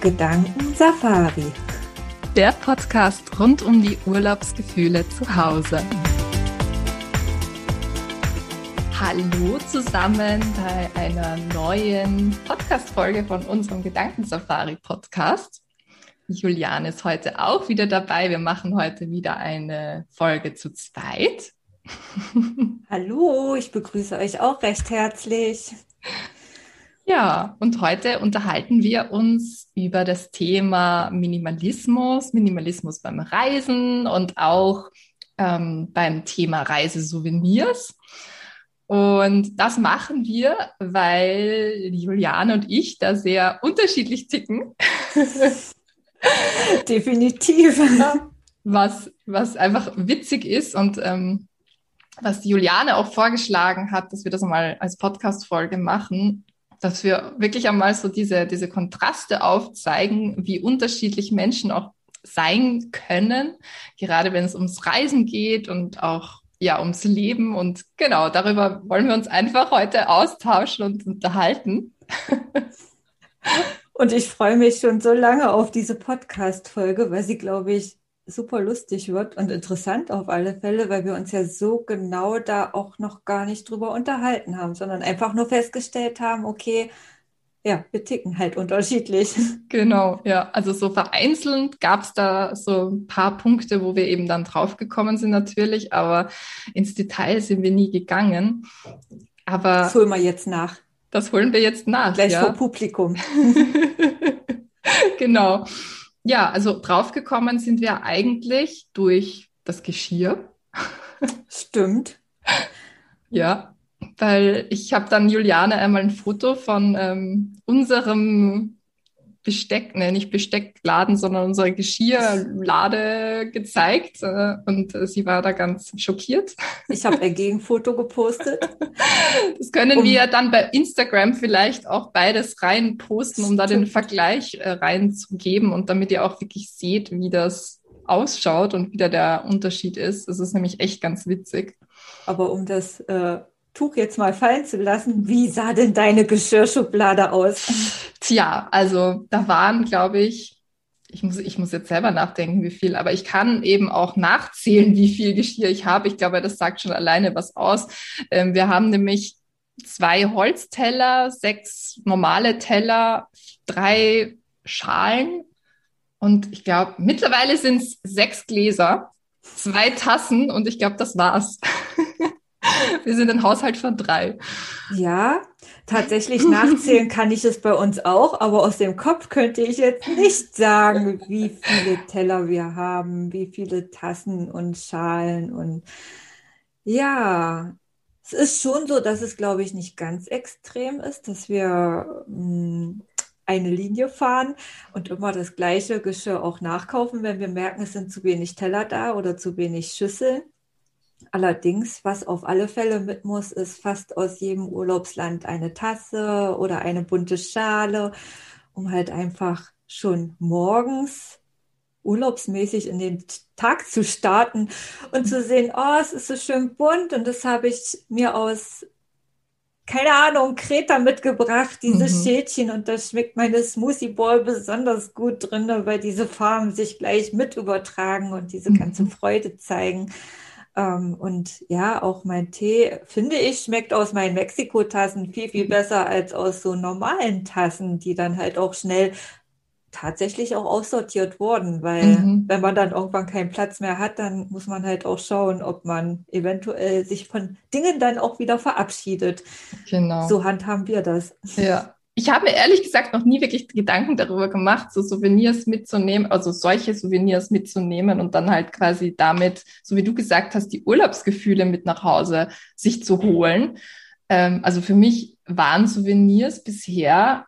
Gedanken Safari. Der Podcast rund um die Urlaubsgefühle zu Hause. Hallo zusammen bei einer neuen Podcast-Folge von unserem Gedankensafari-Podcast. Juliane ist heute auch wieder dabei. Wir machen heute wieder eine Folge zu zweit. Hallo, ich begrüße euch auch recht herzlich. Ja, und heute unterhalten wir uns über das Thema Minimalismus, Minimalismus beim Reisen und auch ähm, beim Thema Reisesouvenirs. Und das machen wir, weil Juliane und ich da sehr unterschiedlich ticken. Definitiv. Was, was einfach witzig ist und ähm, was Juliane auch vorgeschlagen hat, dass wir das mal als Podcast-Folge machen, dass wir wirklich einmal so diese, diese Kontraste aufzeigen, wie unterschiedlich Menschen auch sein können, gerade wenn es ums Reisen geht und auch ja ums Leben. Und genau, darüber wollen wir uns einfach heute austauschen und unterhalten. und ich freue mich schon so lange auf diese Podcast-Folge, weil sie, glaube ich, super lustig wird und interessant auf alle Fälle, weil wir uns ja so genau da auch noch gar nicht drüber unterhalten haben, sondern einfach nur festgestellt haben, okay, ja, wir ticken halt unterschiedlich. Genau, ja. Also so vereinzelt gab es da so ein paar Punkte, wo wir eben dann draufgekommen sind natürlich, aber ins Detail sind wir nie gegangen. Aber das holen wir jetzt nach. Das holen wir jetzt nach. Gleich ja. vor Publikum. genau. Ja, also draufgekommen sind wir eigentlich durch das Geschirr. Stimmt. ja, weil ich habe dann Juliane einmal ein Foto von ähm, unserem Besteck, ne, nicht Besteckladen, sondern unsere Geschirrlade gezeigt äh, und äh, sie war da ganz schockiert. Ich habe ein Gegenfoto gepostet. Das können um, wir dann bei Instagram vielleicht auch beides rein posten, um da den Vergleich äh, reinzugeben und damit ihr auch wirklich seht, wie das ausschaut und wie da der Unterschied ist. Das ist nämlich echt ganz witzig. Aber um das Tuch jetzt mal fallen zu lassen, wie sah denn deine Geschirrschublade aus? Tja, also da waren, glaube ich, ich muss, ich muss jetzt selber nachdenken, wie viel, aber ich kann eben auch nachzählen, wie viel Geschirr ich habe. Ich glaube, das sagt schon alleine was aus. Ähm, wir haben nämlich zwei Holzteller, sechs normale Teller, drei Schalen und ich glaube, mittlerweile sind es sechs Gläser, zwei Tassen und ich glaube, das war's. Wir sind ein Haushalt von drei. Ja, tatsächlich nachzählen kann ich es bei uns auch, aber aus dem Kopf könnte ich jetzt nicht sagen, wie viele Teller wir haben, wie viele Tassen und Schalen und ja, es ist schon so, dass es, glaube ich, nicht ganz extrem ist, dass wir mh, hm, eine Linie fahren und immer das gleiche Geschirr auch nachkaufen, wenn wir merken, es sind zu wenig Teller da oder zu wenig Schüsseln. Allerdings, was auf alle Fälle mit muss, ist fast aus jedem Urlaubsland eine Tasse oder eine bunte Schale, um halt einfach schon morgens urlaubsmäßig in den Tag zu starten und zu sehen, oh, es ist so schön bunt und das habe ich mir aus, keine Ahnung, Kreta mitgebracht, diese mhm. Schälchen und da schmeckt meine Smoothie Ball besonders gut drin, weil diese Farben sich gleich mit übertragen und diese ganze mhm. Freude zeigen. Ähm, und ja, auch mein Tee, finde ich, schmeckt aus meinen Mexiko-Tassen viel, viel besser als aus so normalen Tassen, die dann halt auch schnell tatsächlich auch aussortiert wurden, weil mhm. wenn man dann irgendwann keinen Platz mehr hat, dann muss man halt auch schauen, ob man eventuell sich von Dingen dann auch wieder verabschiedet. Genau. So handhaben wir das. Ja, ich habe mir ehrlich gesagt noch nie wirklich Gedanken darüber gemacht, so Souvenirs mitzunehmen, also solche Souvenirs mitzunehmen und dann halt quasi damit, so wie du gesagt hast, die Urlaubsgefühle mit nach Hause sich zu holen. Ähm, also für mich waren Souvenirs bisher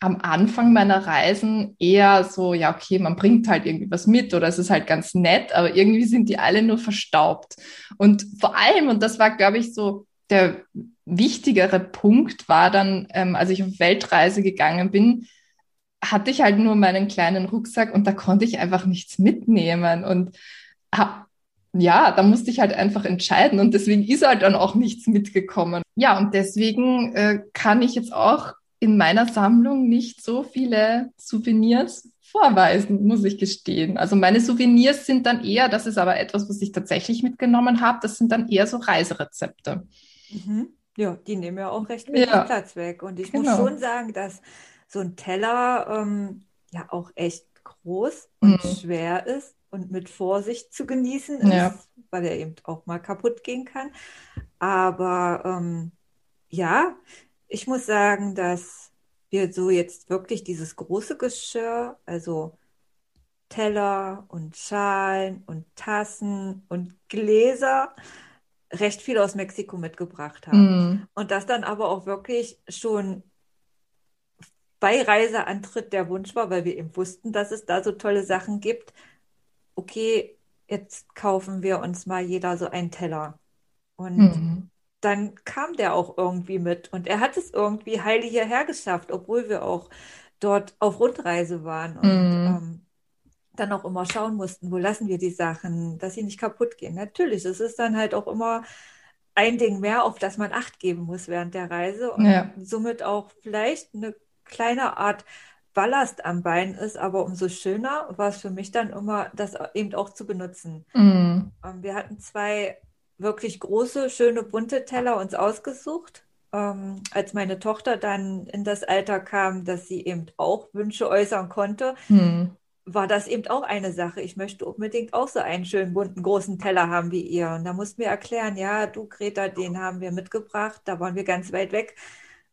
am Anfang meiner Reisen eher so, ja, okay, man bringt halt irgendwie was mit oder es ist halt ganz nett, aber irgendwie sind die alle nur verstaubt. Und vor allem, und das war, glaube ich, so der wichtigere Punkt war dann, ähm, als ich auf Weltreise gegangen bin, hatte ich halt nur meinen kleinen Rucksack und da konnte ich einfach nichts mitnehmen und hab, ja, da musste ich halt einfach entscheiden und deswegen ist halt dann auch nichts mitgekommen. Ja, und deswegen äh, kann ich jetzt auch in meiner Sammlung nicht so viele Souvenirs vorweisen, muss ich gestehen. Also meine Souvenirs sind dann eher, das ist aber etwas, was ich tatsächlich mitgenommen habe, das sind dann eher so Reiserezepte. Mhm. Ja, die nehmen ja auch recht wenig ja. Platz weg. Und ich genau. muss schon sagen, dass so ein Teller ähm, ja auch echt groß und mhm. schwer ist und mit Vorsicht zu genießen ist, ja. weil er eben auch mal kaputt gehen kann. Aber ähm, ja, ich muss sagen, dass wir so jetzt wirklich dieses große Geschirr, also Teller und Schalen und Tassen und Gläser, recht viel aus Mexiko mitgebracht haben. Mm. Und das dann aber auch wirklich schon bei Reiseantritt der Wunsch war, weil wir eben wussten, dass es da so tolle Sachen gibt. Okay, jetzt kaufen wir uns mal jeder so einen Teller. Und mm dann kam der auch irgendwie mit und er hat es irgendwie heile hierher geschafft, obwohl wir auch dort auf Rundreise waren und mm. ähm, dann auch immer schauen mussten, wo lassen wir die Sachen, dass sie nicht kaputt gehen. Natürlich, es ist dann halt auch immer ein Ding mehr, auf das man Acht geben muss während der Reise und ja. somit auch vielleicht eine kleine Art Ballast am Bein ist, aber umso schöner war es für mich dann immer, das eben auch zu benutzen. Mm. wir hatten zwei wirklich große, schöne, bunte Teller uns ausgesucht. Ähm, als meine Tochter dann in das Alter kam, dass sie eben auch Wünsche äußern konnte, hm. War das eben auch eine Sache. Ich möchte unbedingt auch so einen schönen, bunten, großen Teller haben wie ihr. Und da mussten wir erklären, ja, du, Greta, den haben wir mitgebracht, da waren wir ganz weit weg.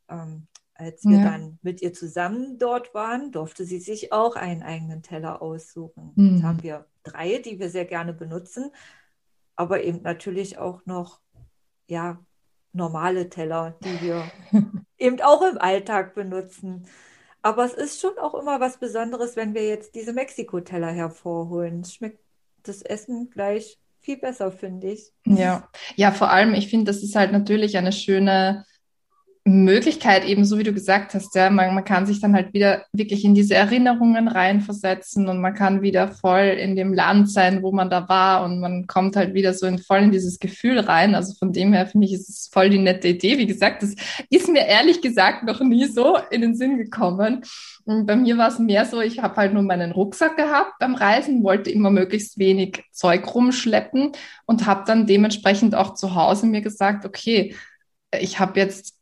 Ähm, als wir ja. dann mit ihr zusammen dort waren, durfte sie sich auch einen eigenen Teller aussuchen. Hm. Jetzt haben wir drei, die wir sehr gerne benutzen aber eben natürlich auch noch, ja, normale Teller, die wir eben auch im Alltag benutzen. Aber es ist schon auch immer was Besonderes, wenn wir jetzt diese Mexiko-Teller hervorholen. Es schmeckt das Essen gleich viel besser, finde ich. Ja, ja, vor allem, ich finde, das ist halt natürlich eine schöne Möglichkeit, eben so wie du gesagt hast, ja, man, man kann sich dann halt wieder wirklich in diese Erinnerungen reinversetzen und man kann wieder voll in dem Land sein, wo man da war und man kommt halt wieder so in, voll in dieses Gefühl rein. Also von dem her finde ich, ist es voll die nette Idee. Wie gesagt, das ist mir ehrlich gesagt noch nie so in den Sinn gekommen. Und bei mir war es mehr so, ich habe halt nur meinen Rucksack gehabt beim Reisen, wollte immer möglichst wenig Zeug rumschleppen und habe dann dementsprechend auch zu Hause mir gesagt, okay, ich habe jetzt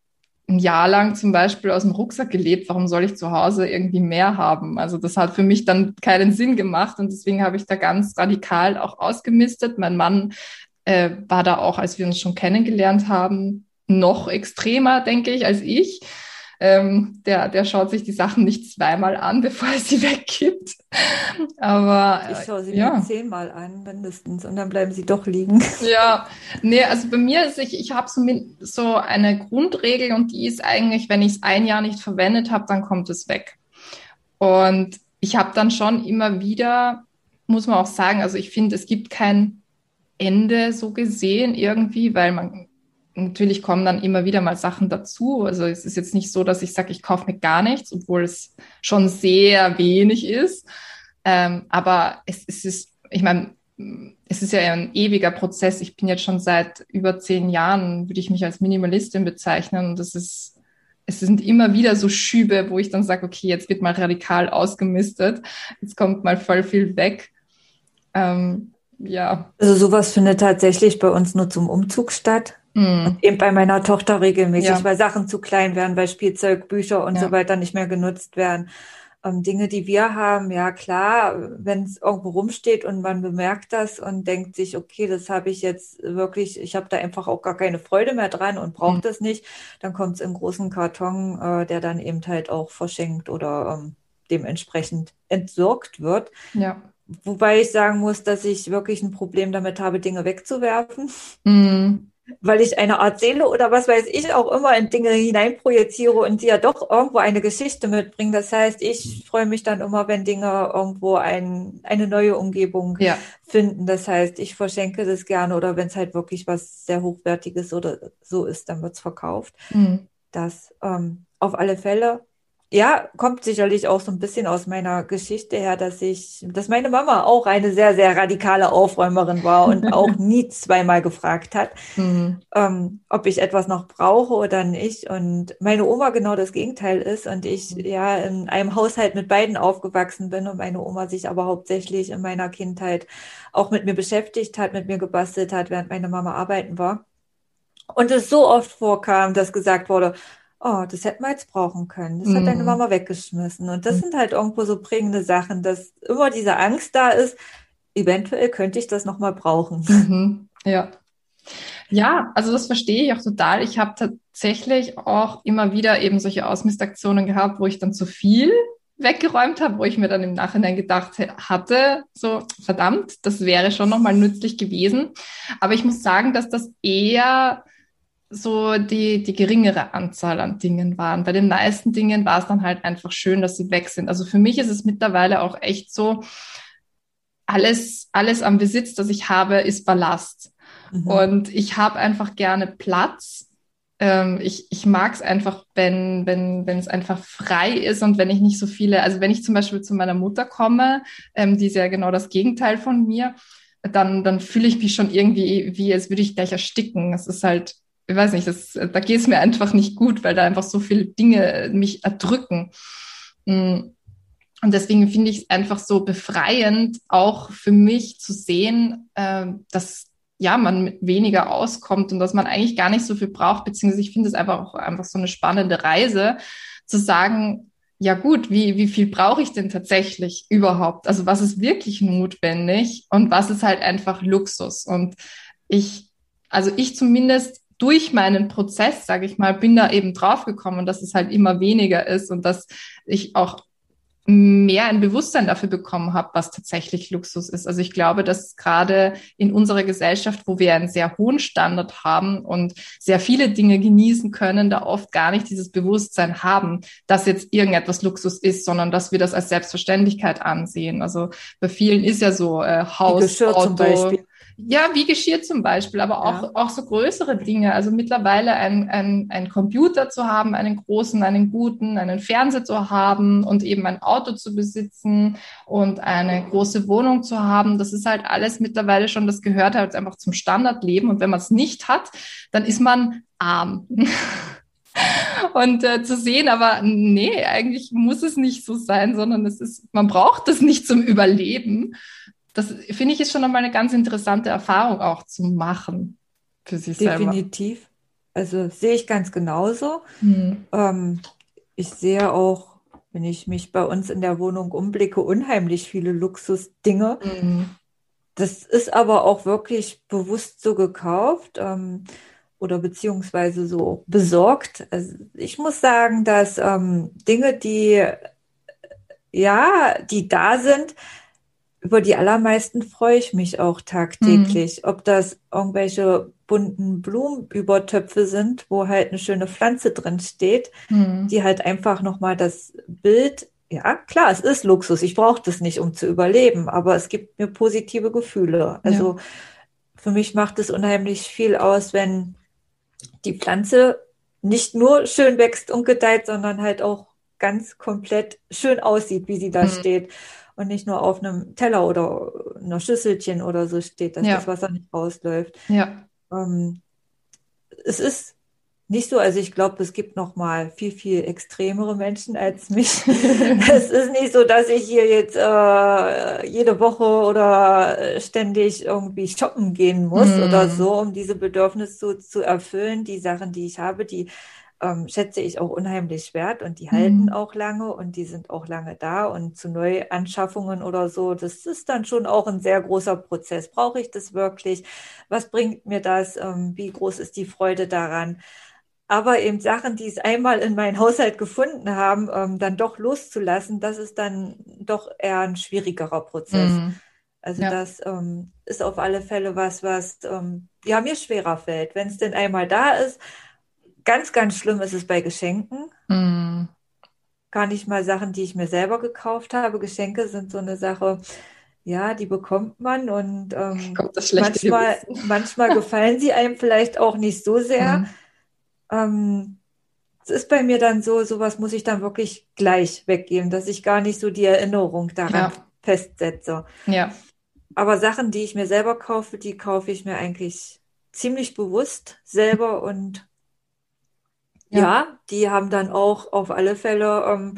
ein Jahr lang zum Beispiel aus dem Rucksack gelebt, warum soll ich zu Hause irgendwie mehr haben? Also das hat für mich dann keinen Sinn gemacht und deswegen habe ich da ganz radikal auch ausgemistet. Mein Mann äh, war da auch, als wir uns schon kennengelernt haben, noch extremer, denke ich, als ich. Ähm, der, der schaut sich die Sachen nicht zweimal an, bevor er sie weggibt. Aber ich schaue sie ja. mir zehnmal an, mindestens, und dann bleiben sie doch liegen. Ja, nee, also bei mir ist ich, ich habe so, so eine Grundregel und die ist eigentlich, wenn ich es ein Jahr nicht verwendet habe, dann kommt es weg. Und ich habe dann schon immer wieder, muss man auch sagen, also ich finde, es gibt kein Ende so gesehen irgendwie, weil man natürlich kommen dann immer wieder mal Sachen dazu. Also es ist jetzt nicht so, dass ich sage, ich kaufe mir gar nichts, obwohl es schon sehr wenig ist. Ähm, aber es, es ist, ich meine, es ist ja ein ewiger Prozess. Ich bin jetzt schon seit über zehn Jahren, würde ich mich als Minimalistin bezeichnen. Und das ist, es sind immer wieder so Schübe, wo ich dann sage, okay, jetzt wird mal radikal ausgemistet. Jetzt kommt mal voll viel weg. Ähm, ja. Also sowas findet tatsächlich bei uns nur zum Umzug statt. Mhm. eben bei meiner Tochter regelmäßig, ja. weil Sachen zu klein werden, weil Spielzeug, Bücher und ja. so weiter nicht mehr genutzt werden. Ähm, Dinge, die wir haben, ja klar, wenn es irgendwo rumsteht und man bemerkt das und denkt sich, okay, das habe ich jetzt wirklich, ich habe da einfach auch gar keine Freude mehr dran und brauche mhm. das nicht, dann kommt es in großen Karton, äh, der dann eben halt auch verschenkt oder ähm, dementsprechend entsorgt wird. Ja. Wobei ich sagen muss, dass ich wirklich ein Problem damit habe, Dinge wegzuwerfen. Mhm weil ich eine Art Seele oder was weiß ich auch immer in Dinge hineinprojiziere und die ja doch irgendwo eine Geschichte mitbringen. Das heißt, ich freue mich dann immer, wenn Dinge irgendwo ein, eine neue Umgebung ja. finden. Das heißt, ich verschenke das gerne oder wenn es halt wirklich was sehr Hochwertiges oder so ist, dann wird es verkauft. Mhm. Das ähm, auf alle Fälle. Ja, kommt sicherlich auch so ein bisschen aus meiner Geschichte her, dass ich, dass meine Mama auch eine sehr, sehr radikale Aufräumerin war und auch nie zweimal gefragt hat, mhm. ähm, ob ich etwas noch brauche oder nicht. Und meine Oma genau das Gegenteil ist und ich mhm. ja in einem Haushalt mit beiden aufgewachsen bin und meine Oma sich aber hauptsächlich in meiner Kindheit auch mit mir beschäftigt hat, mit mir gebastelt hat, während meine Mama arbeiten war. Und es so oft vorkam, dass gesagt wurde, oh, das hätten wir jetzt brauchen können. Das hat deine mhm. Mama weggeschmissen. Und das mhm. sind halt irgendwo so prägende Sachen, dass immer diese Angst da ist, eventuell könnte ich das nochmal brauchen. Mhm. Ja. Ja, also das verstehe ich auch total. Ich habe tatsächlich auch immer wieder eben solche Ausmistaktionen gehabt, wo ich dann zu viel weggeräumt habe, wo ich mir dann im Nachhinein gedacht hatte, so verdammt, das wäre schon nochmal nützlich gewesen. Aber ich muss sagen, dass das eher so die, die geringere Anzahl an Dingen waren. Bei den meisten Dingen war es dann halt einfach schön, dass sie weg sind. Also für mich ist es mittlerweile auch echt so, alles, alles am Besitz, das ich habe, ist Ballast. Mhm. Und ich habe einfach gerne Platz. Ähm, ich ich mag es einfach, wenn, wenn, wenn es einfach frei ist und wenn ich nicht so viele, also wenn ich zum Beispiel zu meiner Mutter komme, ähm, die ist ja genau das Gegenteil von mir, dann, dann fühle ich mich schon irgendwie, wie als würde ich gleich ersticken. Es ist halt, ich weiß nicht, das, da geht es mir einfach nicht gut, weil da einfach so viele Dinge mich erdrücken. Mm. Und deswegen finde ich es einfach so befreiend, auch für mich zu sehen, äh, dass ja man mit weniger auskommt und dass man eigentlich gar nicht so viel braucht, beziehungsweise ich finde es einfach auch einfach so eine spannende Reise, zu sagen, ja gut, wie, wie viel brauche ich denn tatsächlich überhaupt? Also was ist wirklich notwendig und was ist halt einfach Luxus? Und ich, also ich zumindest durch meinen Prozess, sage ich mal, bin da eben draufgekommen, dass es halt immer weniger ist und dass ich auch mehr ein Bewusstsein dafür bekommen habe, was tatsächlich Luxus ist. Also ich glaube, dass gerade in unserer Gesellschaft, wo wir einen sehr hohen Standard haben und sehr viele Dinge genießen können, da oft gar nicht dieses Bewusstsein haben, dass jetzt irgendetwas Luxus ist, sondern dass wir das als Selbstverständlichkeit ansehen. Also bei vielen ist ja so äh, Haus, Auto, ja, wie Geschirr zum Beispiel, aber auch, ja. auch so größere Dinge. Also mittlerweile ein, ein, ein Computer zu haben, einen großen, einen guten, einen Fernseher zu haben und eben ein Auto zu besitzen und eine große Wohnung zu haben. Das ist halt alles mittlerweile schon, das gehört halt einfach zum Standardleben. Und wenn man es nicht hat, dann ist man arm. und äh, zu sehen, aber nee, eigentlich muss es nicht so sein, sondern es ist, man braucht es nicht zum Überleben das finde ich ist schon nochmal eine ganz interessante Erfahrung auch zu machen für sich Definitiv. selber. Definitiv. Also sehe ich ganz genauso. Mhm. Ähm, ich sehe auch, wenn ich mich bei uns in der Wohnung umblicke, unheimlich viele Luxusdinge. Mhm. Das ist aber auch wirklich bewusst so gekauft ähm, oder beziehungsweise so besorgt. Also ich muss sagen, dass ähm, Dinge, die ja, die da sind, über die allermeisten freue ich mich auch tagtäglich. Mhm. Ob das irgendwelche bunten Blumenübertöpfe sind, wo halt eine schöne Pflanze drin steht, mhm. die halt einfach nochmal das Bild, ja klar, es ist Luxus, ich brauche das nicht, um zu überleben, aber es gibt mir positive Gefühle. Also ja. für mich macht es unheimlich viel aus, wenn die Pflanze nicht nur schön wächst und gedeiht, sondern halt auch ganz komplett schön aussieht, wie sie da mhm. steht und nicht nur auf einem Teller oder einer Schüsselchen oder so steht, dass ja. das Wasser nicht rausläuft. Ja. Ähm, es ist nicht so, also ich glaube, es gibt noch mal viel, viel extremere Menschen als mich. es ist nicht so, dass ich hier jetzt äh, jede Woche oder ständig irgendwie shoppen gehen muss mm. oder so, um diese Bedürfnisse zu, zu erfüllen. Die Sachen, die ich habe, die ähm, schätze ich auch unheimlich wert und die halten mhm. auch lange und die sind auch lange da und zu Neuanschaffungen oder so, das ist dann schon auch ein sehr großer Prozess. Brauche ich das wirklich? Was bringt mir das? Ähm, wie groß ist die Freude daran? Aber eben Sachen, die es einmal in meinen Haushalt gefunden haben, ähm, dann doch loszulassen, das ist dann doch eher ein schwierigerer Prozess. Mhm. Also ja. das ähm, ist auf alle Fälle was, was ähm, ja mir schwerer fällt. Wenn es denn einmal da ist, Ganz, ganz schlimm ist es bei Geschenken. Mm. Gar nicht mal Sachen, die ich mir selber gekauft habe. Geschenke sind so eine Sache, ja, die bekommt man und ähm, manchmal, manchmal gefallen sie einem vielleicht auch nicht so sehr. Mm. Ähm, es ist bei mir dann so, sowas muss ich dann wirklich gleich weggeben, dass ich gar nicht so die Erinnerung daran ja. festsetze. Ja. Aber Sachen, die ich mir selber kaufe, die kaufe ich mir eigentlich ziemlich bewusst selber und ja, ja die haben dann auch auf alle Fälle ähm,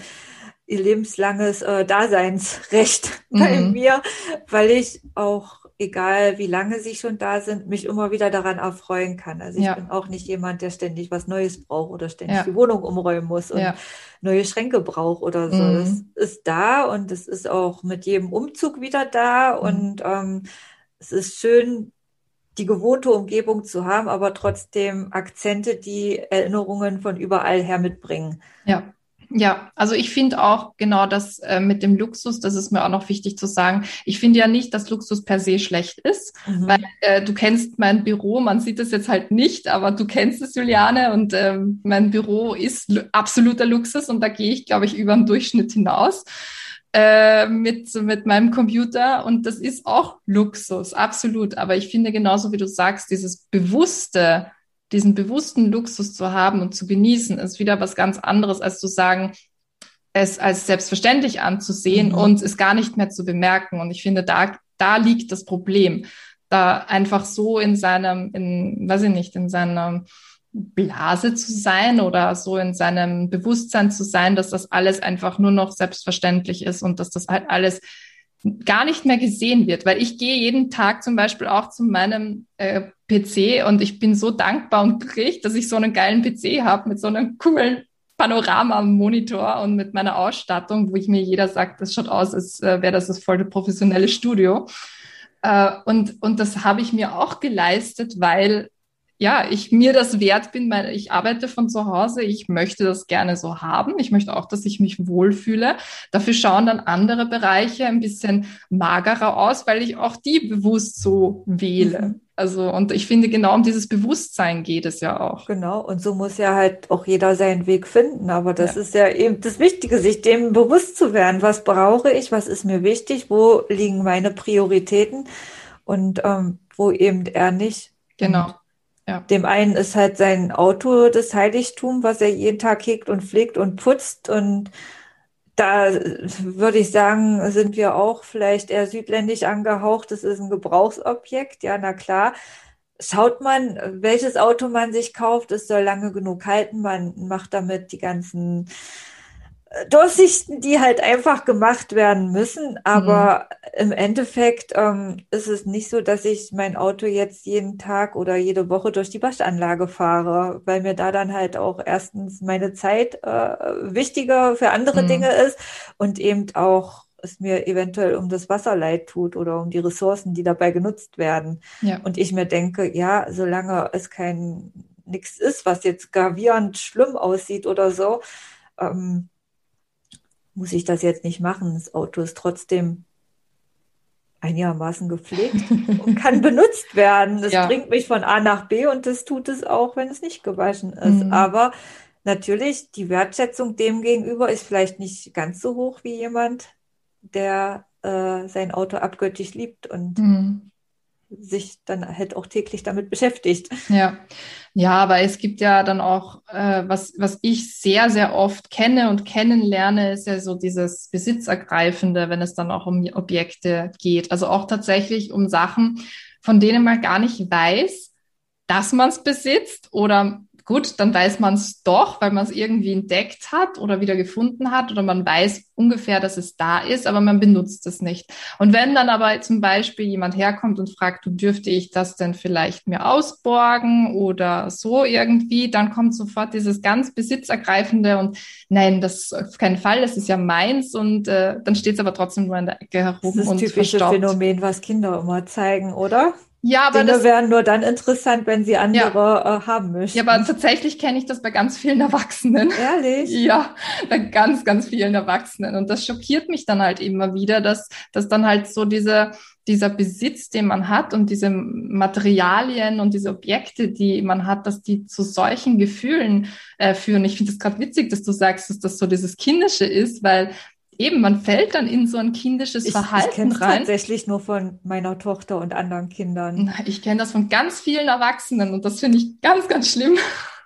ihr lebenslanges äh, Daseinsrecht bei mhm. mir, weil ich auch egal wie lange sie schon da sind, mich immer wieder daran erfreuen kann. Also ich ja. bin auch nicht jemand, der ständig was Neues braucht oder ständig ja. die Wohnung umräumen muss und ja. neue Schränke braucht oder so. Mhm. Das ist da und es ist auch mit jedem Umzug wieder da mhm. und ähm, es ist schön, die gewohnte Umgebung zu haben, aber trotzdem Akzente, die Erinnerungen von überall her mitbringen. Ja. Ja, also ich finde auch genau das äh, mit dem Luxus, das ist mir auch noch wichtig zu sagen. Ich finde ja nicht, dass Luxus per se schlecht ist, mhm. weil äh, du kennst mein Büro, man sieht es jetzt halt nicht, aber du kennst es, Juliane, und äh, mein Büro ist absoluter Luxus und da gehe ich, glaube ich, über den Durchschnitt hinaus äh, mit, mit meinem Computer und das ist auch Luxus, absolut. Aber ich finde genauso wie du sagst, dieses bewusste diesen bewussten Luxus zu haben und zu genießen, ist wieder was ganz anderes, als zu sagen, es als selbstverständlich anzusehen mhm. und es gar nicht mehr zu bemerken. Und ich finde, da, da liegt das Problem. Da einfach so in seinem, in, weiß ich nicht, in seiner Blase zu sein oder so in seinem Bewusstsein zu sein, dass das alles einfach nur noch selbstverständlich ist und dass das halt alles gar nicht mehr gesehen wird, weil ich gehe jeden Tag zum Beispiel auch zu meinem äh, PC und ich bin so dankbar und glücklich, dass ich so einen geilen PC habe mit so einem coolen Panorama-Monitor und mit meiner Ausstattung, wo ich mir jeder sagt, das schaut aus, als äh, wäre das das volle professionelle Studio. Äh, und, und das habe ich mir auch geleistet, weil ja, ich mir das wert bin, weil ich arbeite von zu Hause, ich möchte das gerne so haben. Ich möchte auch, dass ich mich wohlfühle. Dafür schauen dann andere Bereiche ein bisschen magerer aus, weil ich auch die bewusst so wähle. Mhm. Also, und ich finde, genau um dieses Bewusstsein geht es ja auch. Genau, und so muss ja halt auch jeder seinen Weg finden. Aber das ja. ist ja eben das Wichtige, sich dem bewusst zu werden. Was brauche ich? Was ist mir wichtig? Wo liegen meine Prioritäten? Und ähm, wo eben er nicht. Genau. Ja. Dem einen ist halt sein Auto das Heiligtum, was er jeden Tag hegt und pflegt und putzt. Und da würde ich sagen, sind wir auch vielleicht eher südländisch angehaucht. Das ist ein Gebrauchsobjekt. Ja, na klar. Schaut man, welches Auto man sich kauft, es soll lange genug halten. Man macht damit die ganzen Durchsichten, die halt einfach gemacht werden müssen. Aber mhm. im Endeffekt ähm, ist es nicht so, dass ich mein Auto jetzt jeden Tag oder jede Woche durch die Waschanlage fahre, weil mir da dann halt auch erstens meine Zeit äh, wichtiger für andere mhm. Dinge ist und eben auch es mir eventuell um das Wasser leid tut oder um die Ressourcen, die dabei genutzt werden. Ja. Und ich mir denke, ja, solange es kein nichts ist, was jetzt gravierend schlimm aussieht oder so, ähm, muss ich das jetzt nicht machen. Das Auto ist trotzdem einigermaßen gepflegt und kann benutzt werden. Das ja. bringt mich von A nach B und das tut es auch, wenn es nicht gewaschen ist. Mhm. Aber natürlich, die Wertschätzung dem gegenüber ist vielleicht nicht ganz so hoch wie jemand, der äh, sein Auto abgöttisch liebt und mhm sich dann halt auch täglich damit beschäftigt. Ja, ja, aber es gibt ja dann auch, äh, was, was ich sehr, sehr oft kenne und kennenlerne, ist ja so dieses Besitzergreifende, wenn es dann auch um Objekte geht. Also auch tatsächlich um Sachen, von denen man gar nicht weiß, dass man es besitzt oder gut, dann weiß man es doch, weil man es irgendwie entdeckt hat oder wieder gefunden hat oder man weiß ungefähr, dass es da ist, aber man benutzt es nicht. Und wenn dann aber zum Beispiel jemand herkommt und fragt, du dürfte ich das denn vielleicht mir ausborgen oder so irgendwie, dann kommt sofort dieses ganz besitzergreifende und nein, das ist auf keinen Fall, das ist ja meins und äh, dann steht es aber trotzdem nur in der Ecke herum. Das ist das typische verstaubt. Phänomen, was Kinder immer zeigen, oder? Ja, aber Dinge das wären nur dann interessant, wenn sie andere ja. äh, haben möchten. Ja, aber tatsächlich kenne ich das bei ganz vielen Erwachsenen. Ehrlich? Ja, bei ganz, ganz vielen Erwachsenen. Und das schockiert mich dann halt immer wieder, dass, dass dann halt so diese, dieser Besitz, den man hat und diese Materialien und diese Objekte, die man hat, dass die zu solchen Gefühlen äh, führen. Ich finde es gerade witzig, dass du sagst, dass das so dieses Kindische ist, weil eben, man fällt dann in so ein kindisches ich, Verhalten ich rein. tatsächlich nur von meiner Tochter und anderen Kindern. Ich kenne das von ganz vielen Erwachsenen und das finde ich ganz, ganz schlimm.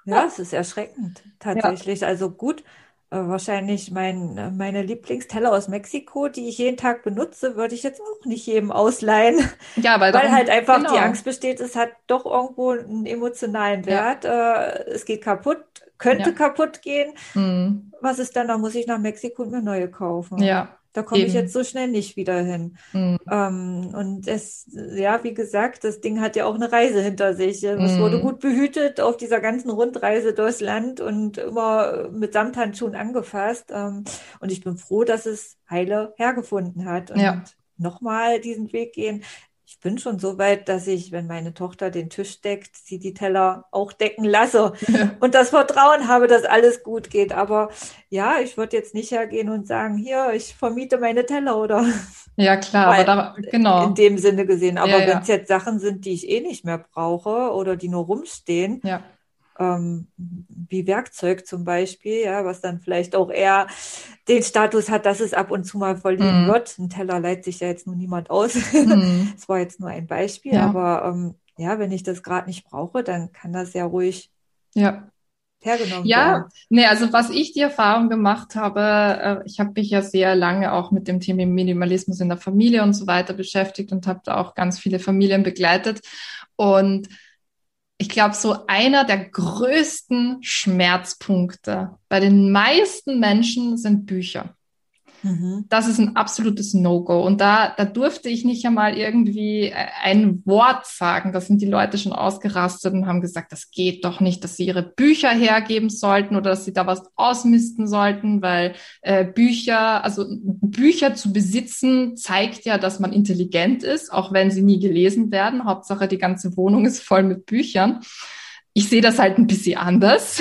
Ja, es ist erschreckend, tatsächlich. Ja. Also gut, wahrscheinlich mein, äh, meine Lieblingsteller aus Mexiko, die ich jeden Tag benutze, würde ich jetzt auch nicht jedem ausleihen. Ja, weil, weil halt einfach genau. die Angst besteht, es hat doch irgendwo einen emotionalen Wert. Ja. Äh, es geht kaputt, könnte ja. kaputt gehen. Mhm. Was ist dann? Da muss ich nach Mexiko und mir neue kaufen. Ja. Da komme ich jetzt so schnell nicht wieder hin. Mhm. Ähm, und es, ja, wie gesagt, das Ding hat ja auch eine Reise hinter sich. Es mhm. wurde gut behütet auf dieser ganzen Rundreise durchs Land und immer mit Samthandschuhen angefasst. Ähm, und ich bin froh, dass es heile hergefunden hat. Und ja. nochmal diesen Weg gehen ich bin schon so weit, dass ich, wenn meine Tochter den Tisch deckt, sie die Teller auch decken lasse und das Vertrauen habe, dass alles gut geht. Aber ja, ich würde jetzt nicht hergehen und sagen, hier, ich vermiete meine Teller oder. Ja, klar, aber da, genau. In dem Sinne gesehen. Aber ja, wenn es jetzt Sachen sind, die ich eh nicht mehr brauche oder die nur rumstehen, ja ähm, wie Werkzeug zum Beispiel, ja, was dann vielleicht auch eher den Status hat, dass es ab und zu mal verliehen mhm. wird. Ein Teller leiht sich ja jetzt nur niemand aus. Mhm. das war jetzt nur ein Beispiel, ja. aber ähm, ja, wenn ich das gerade nicht brauche, dann kann das ja ruhig ja. hergenommen ja, werden. Ja, nee, also was ich die Erfahrung gemacht habe, äh, ich habe mich ja sehr lange auch mit dem Thema Minimalismus in der Familie und so weiter beschäftigt und habe da auch ganz viele Familien begleitet und ich glaube, so einer der größten Schmerzpunkte bei den meisten Menschen sind Bücher. Mhm. Das ist ein absolutes No-Go. Und da, da durfte ich nicht einmal irgendwie äh, ein Wort sagen. Da sind die Leute schon ausgerastet und haben gesagt, das geht doch nicht, dass sie ihre Bücher hergeben sollten oder dass sie da was ausmisten sollten, weil äh, Bücher, also Bücher zu besitzen, zeigt ja, dass man intelligent ist, auch wenn sie nie gelesen werden. Hauptsache, die ganze Wohnung ist voll mit Büchern. Ich sehe das halt ein bisschen anders.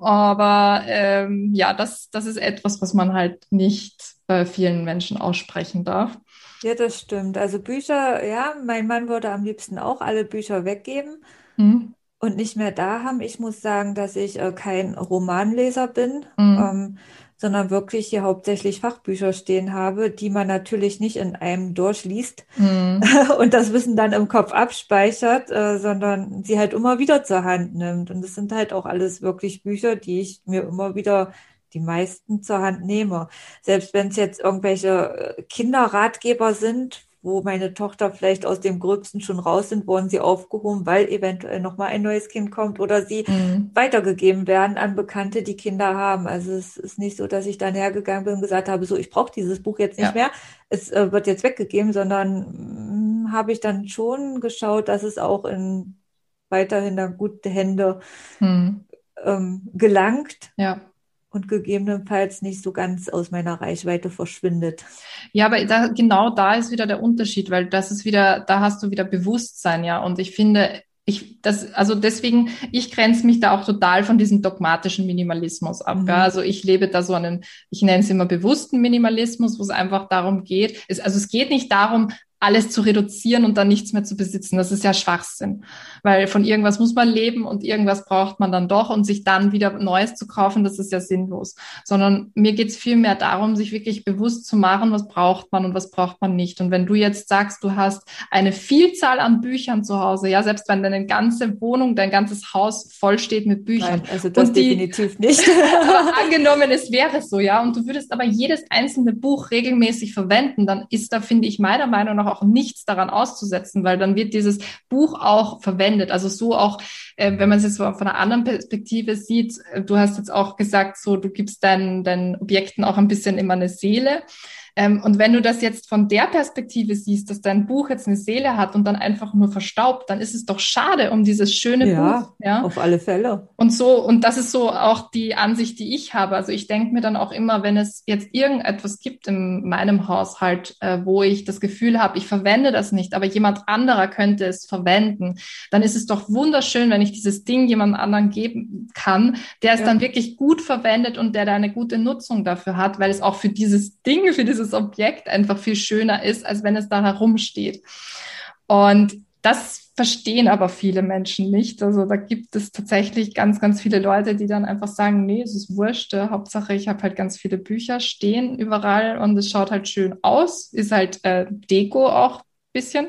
Aber ähm, ja, das, das ist etwas, was man halt nicht bei vielen Menschen aussprechen darf. Ja, das stimmt. Also Bücher, ja, mein Mann würde am liebsten auch alle Bücher weggeben mhm. und nicht mehr da haben. Ich muss sagen, dass ich äh, kein Romanleser bin. Mhm. Ähm, sondern wirklich hier hauptsächlich Fachbücher stehen habe, die man natürlich nicht in einem durchliest mhm. und das Wissen dann im Kopf abspeichert, äh, sondern sie halt immer wieder zur Hand nimmt. Und es sind halt auch alles wirklich Bücher, die ich mir immer wieder die meisten zur Hand nehme. Selbst wenn es jetzt irgendwelche äh, Kinderratgeber sind, wo meine Tochter vielleicht aus dem Gröbsten schon raus sind, wurden sie aufgehoben, weil eventuell nochmal ein neues Kind kommt oder sie mhm. weitergegeben werden an Bekannte, die Kinder haben. Also es ist nicht so, dass ich dann hergegangen bin und gesagt habe, so, ich brauche dieses Buch jetzt nicht ja. mehr, es äh, wird jetzt weggegeben, sondern mh, habe ich dann schon geschaut, dass es auch in weiterhin in gute Hände mhm. ähm, gelangt. Ja und gegebenenfalls nicht so ganz aus meiner Reichweite verschwindet. Ja, aber da, genau da ist wieder der Unterschied, weil das ist wieder, da hast du wieder Bewusstsein, ja. Und ich finde, ich, das, also deswegen, ich grenze mich da auch total von diesem dogmatischen Minimalismus ab. Mhm. Ja? Also ich lebe da so einen, ich nenne es immer bewussten Minimalismus, wo es einfach darum geht, es, also es geht nicht darum, alles zu reduzieren und dann nichts mehr zu besitzen. Das ist ja Schwachsinn, weil von irgendwas muss man leben und irgendwas braucht man dann doch und sich dann wieder Neues zu kaufen, das ist ja sinnlos. Sondern mir geht es vielmehr darum, sich wirklich bewusst zu machen, was braucht man und was braucht man nicht. Und wenn du jetzt sagst, du hast eine Vielzahl an Büchern zu Hause, ja, selbst wenn deine ganze Wohnung, dein ganzes Haus voll steht mit Büchern. Nein, also das die, definitiv nicht. angenommen, es wäre so, ja, und du würdest aber jedes einzelne Buch regelmäßig verwenden, dann ist da, finde ich, meiner Meinung nach auch nichts daran auszusetzen, weil dann wird dieses Buch auch verwendet. Also so auch, äh, wenn man es jetzt von einer anderen Perspektive sieht, äh, du hast jetzt auch gesagt, so du gibst deinen, deinen Objekten auch ein bisschen immer eine Seele. Ähm, und wenn du das jetzt von der Perspektive siehst, dass dein Buch jetzt eine Seele hat und dann einfach nur verstaubt, dann ist es doch schade um dieses schöne ja, Buch. Ja, auf alle Fälle. Und so, und das ist so auch die Ansicht, die ich habe. Also ich denke mir dann auch immer, wenn es jetzt irgendetwas gibt in meinem Haushalt, äh, wo ich das Gefühl habe, ich verwende das nicht, aber jemand anderer könnte es verwenden, dann ist es doch wunderschön, wenn ich dieses Ding jemand anderen geben kann, der es ja. dann wirklich gut verwendet und der da eine gute Nutzung dafür hat, weil es auch für dieses Ding, für dieses dieses Objekt einfach viel schöner ist, als wenn es da herumsteht. Und das verstehen aber viele Menschen nicht. Also da gibt es tatsächlich ganz, ganz viele Leute, die dann einfach sagen, nee, es ist wurscht. Hauptsache, ich habe halt ganz viele Bücher stehen überall und es schaut halt schön aus, ist halt äh, Deko auch bisschen.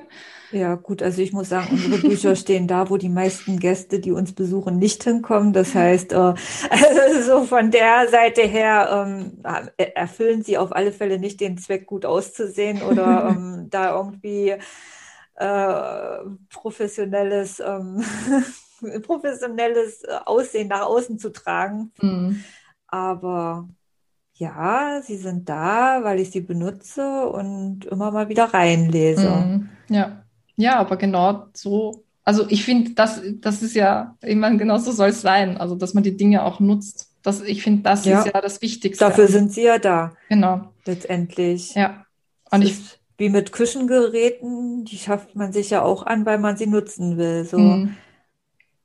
Ja, gut, also ich muss sagen, unsere Bücher stehen da, wo die meisten Gäste, die uns besuchen, nicht hinkommen. Das heißt, äh, also so von der Seite her ähm, erfüllen sie auf alle Fälle nicht den Zweck, gut auszusehen oder ähm, da irgendwie äh, professionelles, ähm, professionelles Aussehen nach außen zu tragen. Mhm. Aber ja, sie sind da, weil ich sie benutze und immer mal wieder reinlese. Mhm. Ja. Ja, aber genau so, also ich finde, das, das ist ja, ich meine, genau so soll es sein, also dass man die Dinge auch nutzt. Das, ich finde, das ja. ist ja das Wichtigste. Dafür sind sie ja da. Genau. Letztendlich. Ja. Und ich, wie mit Küchengeräten, die schafft man sich ja auch an, weil man sie nutzen will. So. Mhm.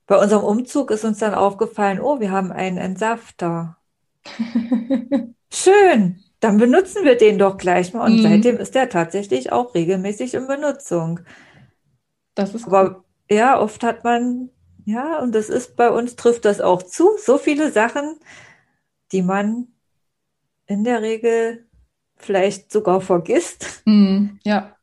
Bei unserem Umzug ist uns dann aufgefallen, oh, wir haben einen Entsafter. Schön dann benutzen wir den doch gleich mal. Und mhm. seitdem ist der tatsächlich auch regelmäßig in Benutzung. Das ist Aber cool. ja, oft hat man, ja, und das ist bei uns, trifft das auch zu, so viele Sachen, die man in der Regel vielleicht sogar vergisst. Mhm. Ja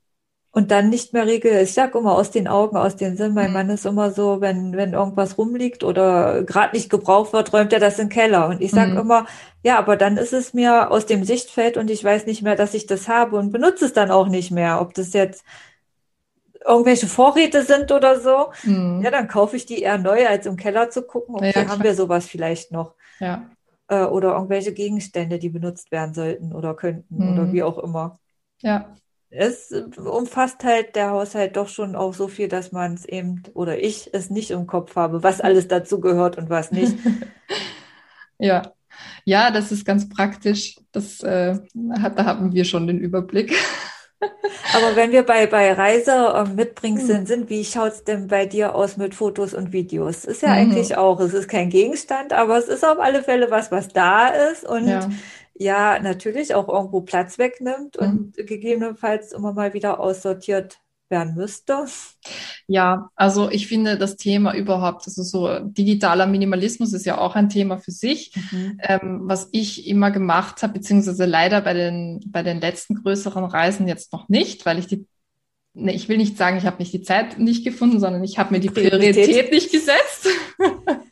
und dann nicht mehr regel. Ich sag immer aus den Augen, aus den Sinn. Mein mhm. Mann ist immer so, wenn, wenn irgendwas rumliegt oder gerade nicht gebraucht wird, räumt er das in den Keller. Und ich sag mhm. immer, ja, aber dann ist es mir aus dem Sichtfeld und ich weiß nicht mehr, dass ich das habe und benutze es dann auch nicht mehr. Ob das jetzt irgendwelche Vorräte sind oder so, mhm. ja, dann kaufe ich die eher neu, als im Keller zu gucken. Okay, ja, haben wir sowas vielleicht noch. Ja. Äh, oder irgendwelche Gegenstände, die benutzt werden sollten oder könnten oder mhm. wie auch immer. Ja es umfasst halt der Haushalt doch schon auch so viel, dass man es eben oder ich es nicht im Kopf habe, was alles dazu gehört und was nicht. ja. Ja, das ist ganz praktisch. Das äh, hat, da haben wir schon den Überblick. Aber wenn wir bei, bei Reise äh, mitbringen hm. sind, sind, wie schaut es denn bei dir aus mit Fotos und Videos? Ist ja mhm. eigentlich auch, es ist kein Gegenstand, aber es ist auf alle Fälle was, was da ist und ja ja natürlich auch irgendwo Platz wegnimmt mhm. und gegebenenfalls immer mal wieder aussortiert werden müsste. Ja, also ich finde das Thema überhaupt, also so digitaler Minimalismus ist ja auch ein Thema für sich. Mhm. Ähm, was ich immer gemacht habe, beziehungsweise leider bei den, bei den letzten größeren Reisen jetzt noch nicht, weil ich die nee, ich will nicht sagen, ich habe nicht die Zeit nicht gefunden, sondern ich habe mir die Priorität, Priorität nicht gesetzt.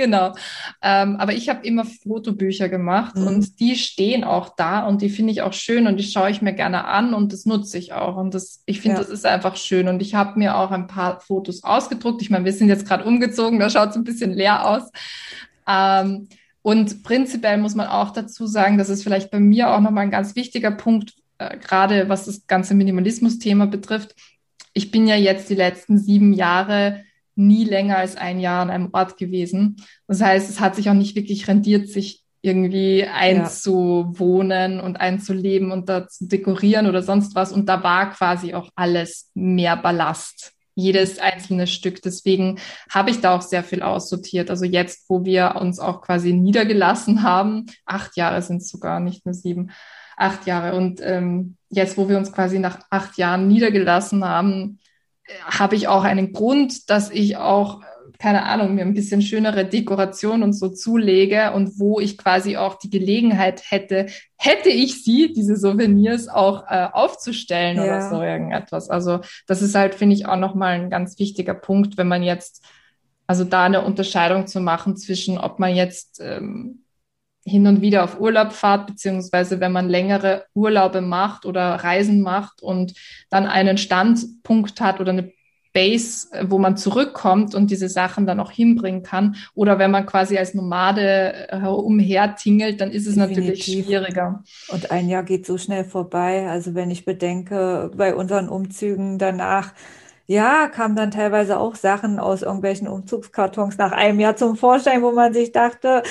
genau. Ähm, aber ich habe immer Fotobücher gemacht mhm. und die stehen auch da und die finde ich auch schön und die schaue ich mir gerne an und das nutze ich auch. Und das, ich finde, ja. das ist einfach schön. Und ich habe mir auch ein paar Fotos ausgedruckt. Ich meine, wir sind jetzt gerade umgezogen, da schaut es ein bisschen leer aus. Ähm, und prinzipiell muss man auch dazu sagen, das ist vielleicht bei mir auch nochmal ein ganz wichtiger Punkt, äh, gerade was das ganze Minimalismus-Thema betrifft. Ich bin ja jetzt die letzten sieben Jahre nie länger als ein Jahr an einem Ort gewesen. Das heißt, es hat sich auch nicht wirklich rendiert, sich irgendwie einzuwohnen ja. und einzuleben und da zu dekorieren oder sonst was. Und da war quasi auch alles mehr Ballast. Jedes einzelne Stück. Deswegen habe ich da auch sehr viel aussortiert. Also jetzt, wo wir uns auch quasi niedergelassen haben, acht Jahre sind es sogar, nicht nur sieben, acht Jahre. Und ähm, jetzt, wo wir uns quasi nach acht Jahren niedergelassen haben, habe ich auch einen Grund, dass ich auch, keine Ahnung, mir ein bisschen schönere Dekoration und so zulege und wo ich quasi auch die Gelegenheit hätte, hätte ich sie, diese Souvenirs auch äh, aufzustellen ja. oder so irgendetwas. Also das ist halt, finde ich, auch nochmal ein ganz wichtiger Punkt, wenn man jetzt, also da eine Unterscheidung zu machen zwischen, ob man jetzt ähm, hin und wieder auf Urlaub fahrt, beziehungsweise wenn man längere Urlaube macht oder Reisen macht und dann einen Standpunkt hat oder eine Base, wo man zurückkommt und diese Sachen dann auch hinbringen kann. Oder wenn man quasi als Nomade äh, umhertingelt, dann ist es Definitiv. natürlich schwieriger. Und ein Jahr geht so schnell vorbei. Also wenn ich bedenke, bei unseren Umzügen danach, ja, kamen dann teilweise auch Sachen aus irgendwelchen Umzugskartons nach einem Jahr zum Vorschein, wo man sich dachte,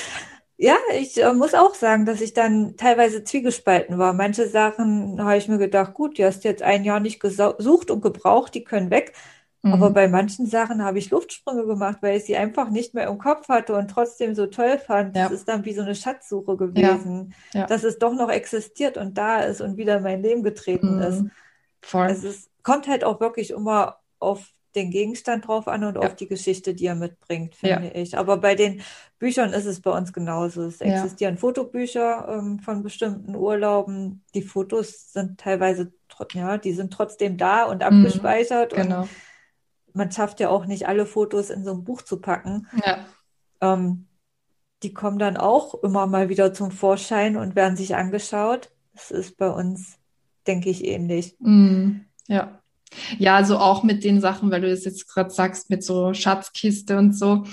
ja, ich äh, muss auch sagen, dass ich dann teilweise zwiegespalten war. Manche Sachen habe ich mir gedacht, gut, die hast jetzt ein Jahr nicht gesucht und gebraucht, die können weg. Mhm. Aber bei manchen Sachen habe ich Luftsprünge gemacht, weil ich sie einfach nicht mehr im Kopf hatte und trotzdem so toll fand. Ja. Das ist dann wie so eine Schatzsuche gewesen, ja. Ja. dass es doch noch existiert und da ist und wieder in mein Leben getreten mhm. ist. Voll. Es ist, kommt halt auch wirklich immer auf den Gegenstand drauf an und ja. auf die Geschichte, die er mitbringt, finde ja. ich. Aber bei den Büchern ist es bei uns genauso. Es existieren ja. Fotobücher ähm, von bestimmten Urlauben. Die Fotos sind teilweise ja, die sind trotzdem da und abgespeichert. Mhm, genau. Und man schafft ja auch nicht alle Fotos in so ein Buch zu packen. Ja. Ähm, die kommen dann auch immer mal wieder zum Vorschein und werden sich angeschaut. Das ist bei uns, denke ich, ähnlich. Mhm. Ja. Ja, also auch mit den Sachen, weil du das jetzt gerade sagst, mit so Schatzkiste und so.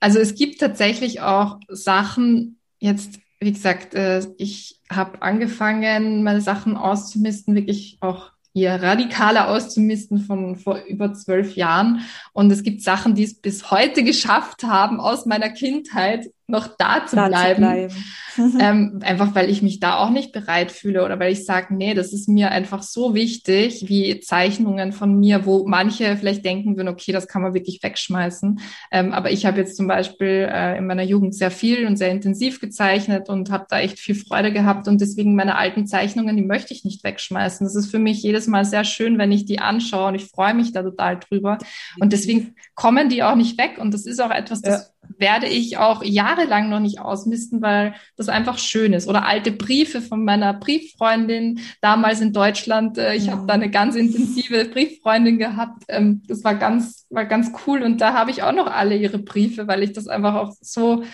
Also es gibt tatsächlich auch Sachen, jetzt, wie gesagt, äh, ich habe angefangen, meine Sachen auszumisten, wirklich auch eher radikaler auszumisten von vor über zwölf Jahren. Und es gibt Sachen, die es bis heute geschafft haben, aus meiner Kindheit noch da zu da bleiben. Zu bleiben. ähm, einfach weil ich mich da auch nicht bereit fühle oder weil ich sage, nee, das ist mir einfach so wichtig, wie Zeichnungen von mir, wo manche vielleicht denken würden, okay, das kann man wirklich wegschmeißen. Ähm, aber ich habe jetzt zum Beispiel äh, in meiner Jugend sehr viel und sehr intensiv gezeichnet und habe da echt viel Freude gehabt und deswegen meine alten Zeichnungen, die möchte ich nicht wegschmeißen. Das ist für mich jedes Mal sehr schön, wenn ich die anschaue und ich freue mich da total drüber. Und deswegen kommen die auch nicht weg und das ist auch etwas, das ja. Werde ich auch jahrelang noch nicht ausmisten, weil das einfach schön ist. Oder alte Briefe von meiner Brieffreundin damals in Deutschland. Äh, ich mhm. habe da eine ganz intensive Brieffreundin gehabt. Ähm, das war ganz, war ganz cool. Und da habe ich auch noch alle ihre Briefe, weil ich das einfach auch so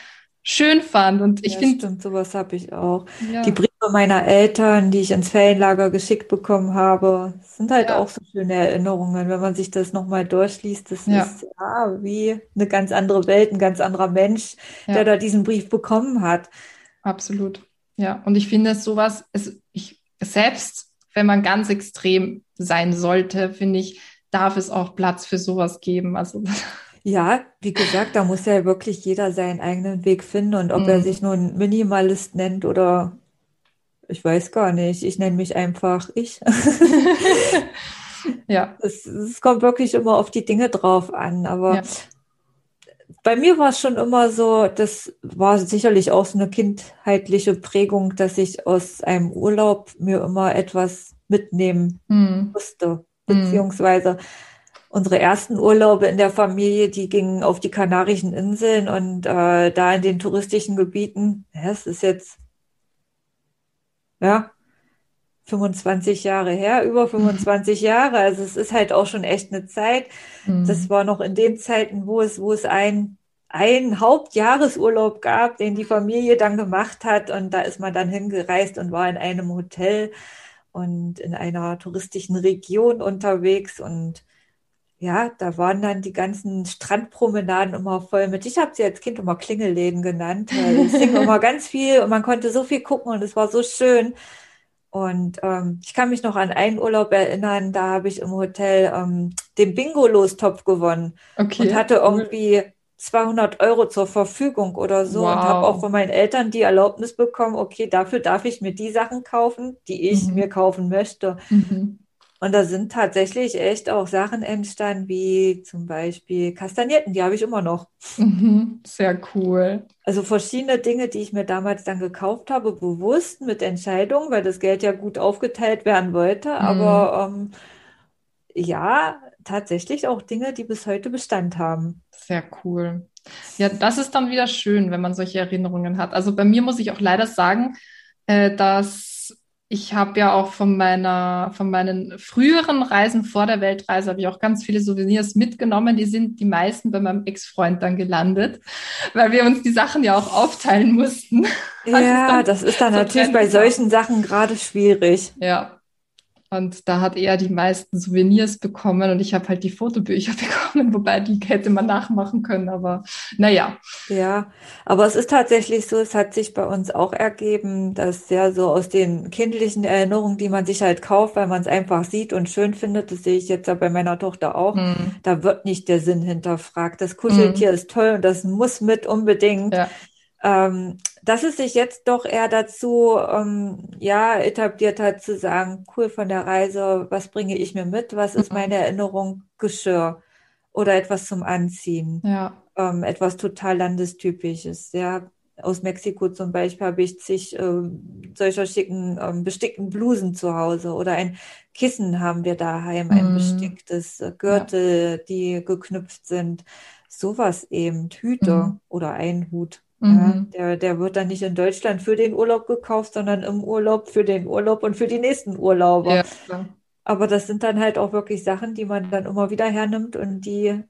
schön fand. Und ich ja, finde. Stimmt, sowas habe ich auch. Ja. Die Briefe meiner Eltern, die ich ins Ferienlager geschickt bekommen habe, sind halt ja. auch so schöne Erinnerungen. Wenn man sich das nochmal durchliest, das ja. ist ja wie eine ganz andere Welt, ein ganz anderer Mensch, der da diesen Brief bekommen hat. Absolut. Ja, und ich finde sowas, es, ich, selbst wenn man ganz extrem sein sollte, finde ich, darf es auch Platz für sowas geben. Also Ja, wie gesagt, da muss ja wirklich jeder seinen eigenen Weg finden und ob mhm. er sich nun Minimalist nennt oder ich weiß gar nicht, ich nenne mich einfach ich. ja. Es, kommt wirklich immer auf die Dinge drauf an, aber ja. bei mir war es schon immer so, das war sicherlich auch so eine kindheitliche Prägung, dass ich aus einem Urlaub mir immer etwas mitnehmen mhm. musste, mhm. beziehungsweise mhm unsere ersten Urlaube in der Familie, die gingen auf die Kanarischen Inseln und äh, da in den touristischen Gebieten, ja, es ist jetzt ja 25 Jahre her, über 25 Jahre. Also es ist halt auch schon echt eine Zeit. Mhm. Das war noch in den Zeiten, wo es, wo es ein ein Hauptjahresurlaub gab, den die Familie dann gemacht hat. Und da ist man dann hingereist und war in einem Hotel und in einer touristischen Region unterwegs. Und ja, da waren dann die ganzen Strandpromenaden immer voll mit. Ich habe sie als Kind immer Klingelläden genannt, weil es hing immer ganz viel und man konnte so viel gucken und es war so schön. Und ähm, ich kann mich noch an einen Urlaub erinnern, da habe ich im Hotel ähm, den Bingo-Lostopf gewonnen okay. und hatte irgendwie 200 Euro zur Verfügung oder so wow. und habe auch von meinen Eltern die Erlaubnis bekommen, okay, dafür darf ich mir die Sachen kaufen, die ich mhm. mir kaufen möchte. Mhm. Und da sind tatsächlich echt auch Sachen entstanden, wie zum Beispiel Kastanierten, die habe ich immer noch. Mhm, sehr cool. Also verschiedene Dinge, die ich mir damals dann gekauft habe, bewusst mit Entscheidung, weil das Geld ja gut aufgeteilt werden wollte. Mhm. Aber ähm, ja, tatsächlich auch Dinge, die bis heute Bestand haben. Sehr cool. Ja, das ist dann wieder schön, wenn man solche Erinnerungen hat. Also bei mir muss ich auch leider sagen, äh, dass ich habe ja auch von meiner, von meinen früheren Reisen vor der Weltreise habe ich auch ganz viele Souvenirs mitgenommen. Die sind die meisten bei meinem Ex-Freund dann gelandet, weil wir uns die Sachen ja auch aufteilen mussten. Ja, das ist dann so natürlich bei solchen Sachen gerade schwierig. Ja, und da hat er die meisten Souvenirs bekommen und ich habe halt die Fotobücher bekommen, wobei die hätte man nachmachen können, aber naja. Ja, aber es ist tatsächlich so, es hat sich bei uns auch ergeben, dass ja so aus den kindlichen Erinnerungen, die man sich halt kauft, weil man es einfach sieht und schön findet, das sehe ich jetzt ja bei meiner Tochter auch, mhm. da wird nicht der Sinn hinterfragt. Das Kuscheltier mhm. ist toll und das muss mit unbedingt. Ja. Ähm, dass es sich jetzt doch eher dazu ähm, ja etabliert hat zu sagen, cool von der Reise, was bringe ich mir mit, was ist mhm. meine Erinnerung, Geschirr oder etwas zum Anziehen, ja. ähm, etwas total landestypisches, ja. Aus Mexiko zum Beispiel habe ich zig äh, solcher schicken ähm, bestickten Blusen zu Hause oder ein Kissen haben wir daheim, ein mm. besticktes äh, Gürtel, ja. die geknüpft sind. Sowas eben, Hüte mm. oder ein Hut Ja, Mhm. der, der wird dann nicht in Deutschland für den Urlaub gekauft, sondern im Urlaub für den Urlaub und für die nächsten Urlauber. Ja, klar. Aber das sind dann halt auch wirklich Sachen, die man dann immer wieder hernimmt und die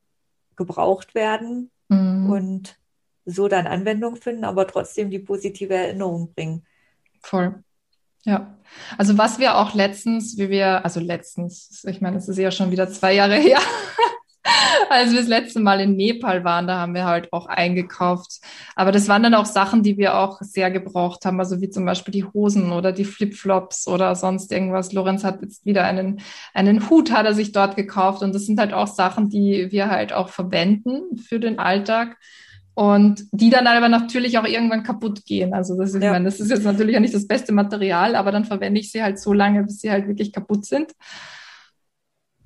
gebraucht werden Mhm. und so dann Anwendung finden, aber trotzdem die positive Erinnerung bringen. Voll. Ja. Also was wir auch letztens, wie wir, also letztens, ich meine, es ist ja schon wieder zwei Jahre her, als wir das letzte Mal in Nepal waren, da haben wir halt auch eingekauft. Aber das waren dann auch Sachen, die wir auch sehr gebraucht haben, also wie zum Beispiel die Hosen oder die Flipflops oder sonst irgendwas. Lorenz hat jetzt wieder einen, einen Hut, hat er sich dort gekauft und das sind halt auch Sachen, die wir halt auch verwenden für den Alltag. Und die dann aber natürlich auch irgendwann kaputt gehen. Also das, ich Ja. meine, das ist jetzt natürlich auch nicht das beste Material, aber dann verwende ich sie halt so lange, bis sie halt wirklich kaputt sind.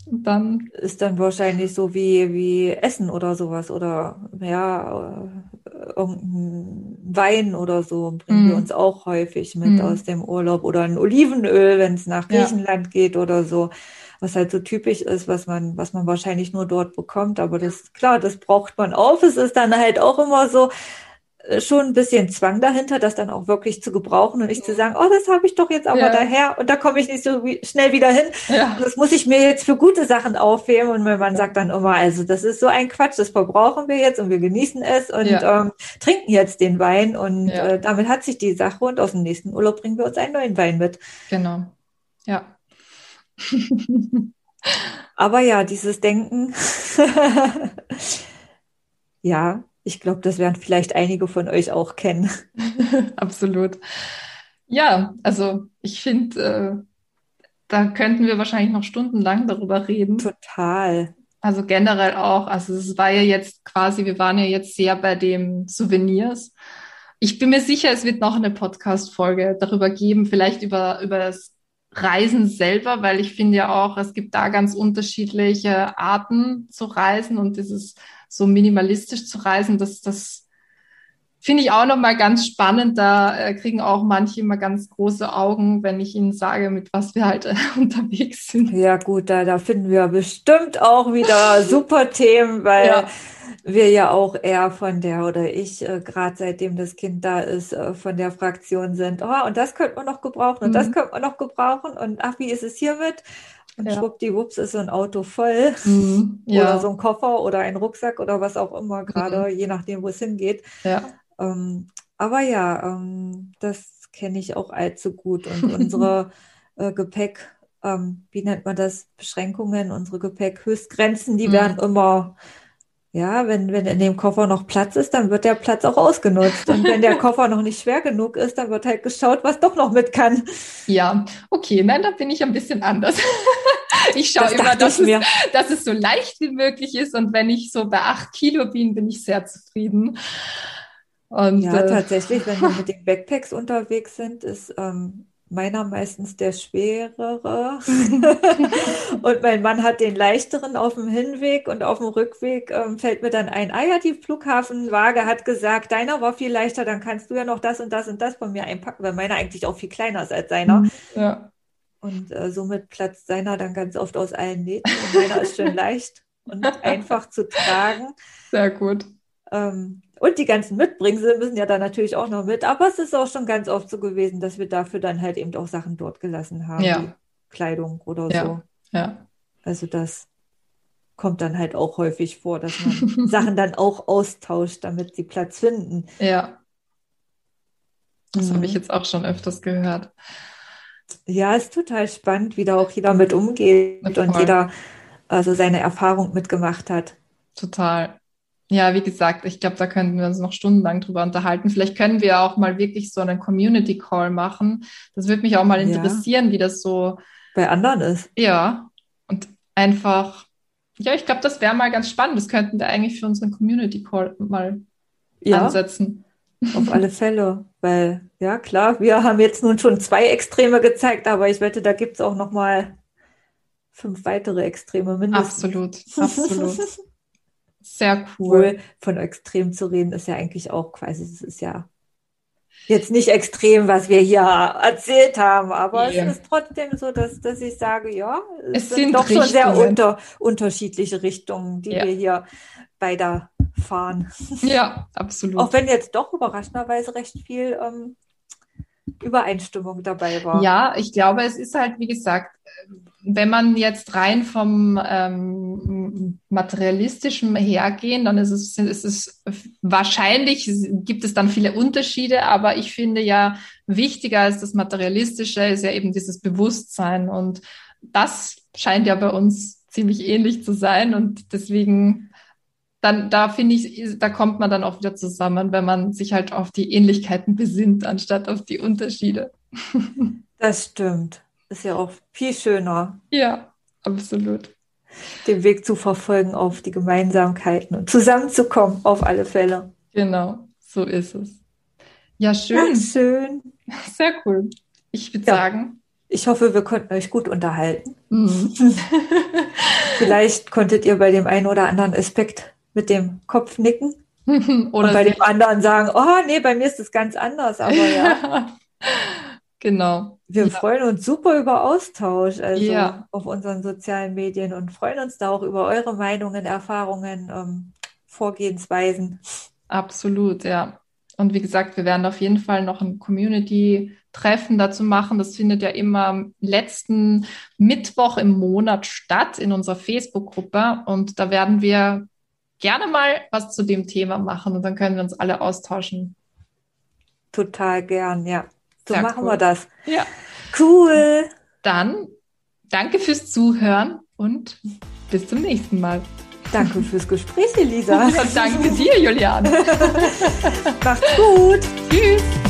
Dann, Ist dann wahrscheinlich so wie, wie Essen oder sowas oder ja, äh, irgendein Wein oder so bringen wir Mm. uns auch häufig mit Mm. aus dem Urlaub oder ein Olivenöl, wenn es nach Ja. Griechenland geht oder so, was halt so typisch ist, was man, was man wahrscheinlich nur dort bekommt. Aber das, klar, das braucht man auf. Es ist dann halt auch immer so schon ein bisschen Zwang dahinter, das dann auch wirklich zu gebrauchen und nicht zu sagen, oh, das habe ich doch jetzt aber Ja. daher und da komme ich nicht so wie, schnell wieder hin. ja, Das muss ich mir jetzt für gute Sachen aufheben. Und mein Mann sagt dann immer, also das ist so ein Quatsch, das verbrauchen wir jetzt und wir genießen es und Ja. ähm, trinken jetzt den Wein. Und äh, damit hat sich die Sache und aus dem nächsten Urlaub bringen wir uns einen neuen Wein mit. genau. Ja. Aber ja, dieses Denken, ja, ich glaube, das werden vielleicht einige von euch auch kennen. Absolut. Ja, also ich finde, äh, da könnten wir wahrscheinlich noch stundenlang darüber reden. Total. Also generell auch, also es war ja jetzt quasi, wir waren ja jetzt sehr bei dem Souvenirs. Ich bin mir sicher, es wird noch eine Podcast-Folge darüber geben, vielleicht über, über das Reisen selber, weil ich finde ja auch, es gibt da ganz unterschiedliche Arten zu reisen und dieses so minimalistisch zu reisen, das, das finde ich auch nochmal ganz spannend. Da äh, kriegen auch manche immer ganz große Augen, wenn ich ihnen sage, mit was wir halt äh, unterwegs sind. Ja, gut, da, da finden wir bestimmt auch wieder super Themen, weil Ja. wir ja auch eher von der oder ich, äh, gerade seitdem das Kind da ist, äh, von der Fraktion sind, oh, und das könnte man noch gebrauchen und das Mhm. könnte man noch gebrauchen und ach, wie ist es hiermit? Und Ja. schwuppdiwupps ist so ein Auto voll Mhm. oder Ja, so ein Koffer oder ein Rucksack oder was auch immer, gerade je nachdem, wo es hingeht. ja. Ähm, aber ja, ähm, das kenne ich auch allzu gut. Und unsere äh, Gepäck, ähm, wie nennt man das? Beschränkungen, unsere Gepäckhöchstgrenzen, die Mhm. werden immer, ja, wenn, wenn in dem Koffer noch Platz ist, dann wird der Platz auch ausgenutzt. Und wenn der Koffer noch nicht schwer genug ist, dann wird halt geschaut, was doch noch mit kann. Ja, okay, nein, da bin ich ein bisschen anders. Ich schaue Das immer, dass es, dass es so leicht wie möglich ist und wenn ich so bei acht Kilo bin, bin ich sehr zufrieden. Und Ja, äh, tatsächlich, wenn wir mit den Backpacks unterwegs sind, ist ähm, meiner meistens der schwerere. Und mein Mann hat den leichteren auf dem Hinweg und auf dem Rückweg ähm, fällt mir dann ein, ah ja, die Flughafenwaage hat gesagt, deiner war viel leichter, dann kannst du ja noch das und das und das von mir einpacken, weil meiner eigentlich auch viel kleiner ist als seiner. ja, Und äh, somit platzt seiner dann ganz oft aus allen Nähten und meiner ist schön leicht und einfach zu tragen. sehr gut. Ähm, und die ganzen Mitbringsel müssen ja dann natürlich auch noch mit. Aber es ist auch schon ganz oft so gewesen, dass wir dafür dann halt eben auch Sachen dort gelassen haben, Ja. wie Kleidung oder Ja. so. Ja, Also das kommt dann halt auch häufig vor, dass man Sachen dann auch austauscht, damit sie Platz finden. ja, das habe ich Mhm. jetzt auch schon öfters gehört. Ja, ist total spannend, wie da auch jeder mit umgeht Voll. und jeder also seine Erfahrung mitgemacht hat. Total. Ja, wie gesagt, ich glaube, da könnten wir uns noch stundenlang drüber unterhalten. Vielleicht können wir auch mal wirklich so einen Community Call machen. Das würde mich auch mal Ja. interessieren, wie das so, Bei anderen ist. ja, und einfach, ja, ich glaube, das wäre mal ganz spannend. Das könnten wir eigentlich für unseren Community Call mal Ja, ansetzen. auf alle Fälle. Weil, ja klar, wir haben jetzt nun schon zwei Extreme gezeigt, aber ich wette, da gibt es auch noch mal fünf weitere Extreme mindestens. Absolut, absolut. Sehr cool. Von extrem zu reden, ist ja eigentlich auch quasi, es ist ja jetzt nicht extrem, was wir hier erzählt haben, aber Nee. es ist trotzdem so, dass, dass ich sage, ja, es Es sind sind doch schon sehr Richtungen. unter, unterschiedliche Richtungen, die Ja. wir hier bei der fahren. Ja, absolut. Auch wenn jetzt doch überraschenderweise recht viel ähm, Übereinstimmung dabei war. Ja, ich glaube, es ist halt, wie gesagt, wenn man jetzt rein vom ähm, materialistischen hergehen, dann ist es, ist es wahrscheinlich gibt es dann viele Unterschiede, aber ich finde ja wichtiger als das Materialistische ist ja eben dieses Bewusstsein und das scheint ja bei uns ziemlich ähnlich zu sein und deswegen dann da finde ich, da kommt man dann auch wieder zusammen, wenn man sich halt auf die Ähnlichkeiten besinnt, anstatt auf die Unterschiede. Das stimmt. Ist ja auch viel schöner. Ja, absolut. Den Weg zu verfolgen auf die Gemeinsamkeiten und zusammenzukommen, auf alle Fälle. Genau, so ist es. Ja, schön. Ja, schön. Sehr cool. Ich würde ja. sagen. Ich hoffe, wir konnten euch gut unterhalten. Mhm. Vielleicht konntet ihr bei dem einen oder anderen Aspekt mit dem Kopf nicken. oder und bei dem anderen sagen, oh nee, bei mir ist es ganz anders, aber ja. Genau. Wir ja. freuen uns super über Austausch also ja. auf unseren sozialen Medien und freuen uns da auch über eure Meinungen, Erfahrungen, ähm, Vorgehensweisen. Absolut, ja. Und wie gesagt, wir werden auf jeden Fall noch ein Community-Treffen dazu machen. Das findet ja immer am letzten Mittwoch im Monat statt in unserer Facebook-Gruppe. Und da werden wir gerne mal was zu dem Thema machen und dann können wir uns alle austauschen. Total gern, ja. So Sehr machen cool. wir das. Ja. Cool. Dann danke fürs Zuhören und bis zum nächsten Mal. Danke fürs Gespräch, Elisa. danke dir, Julian. Macht's gut. Tschüss.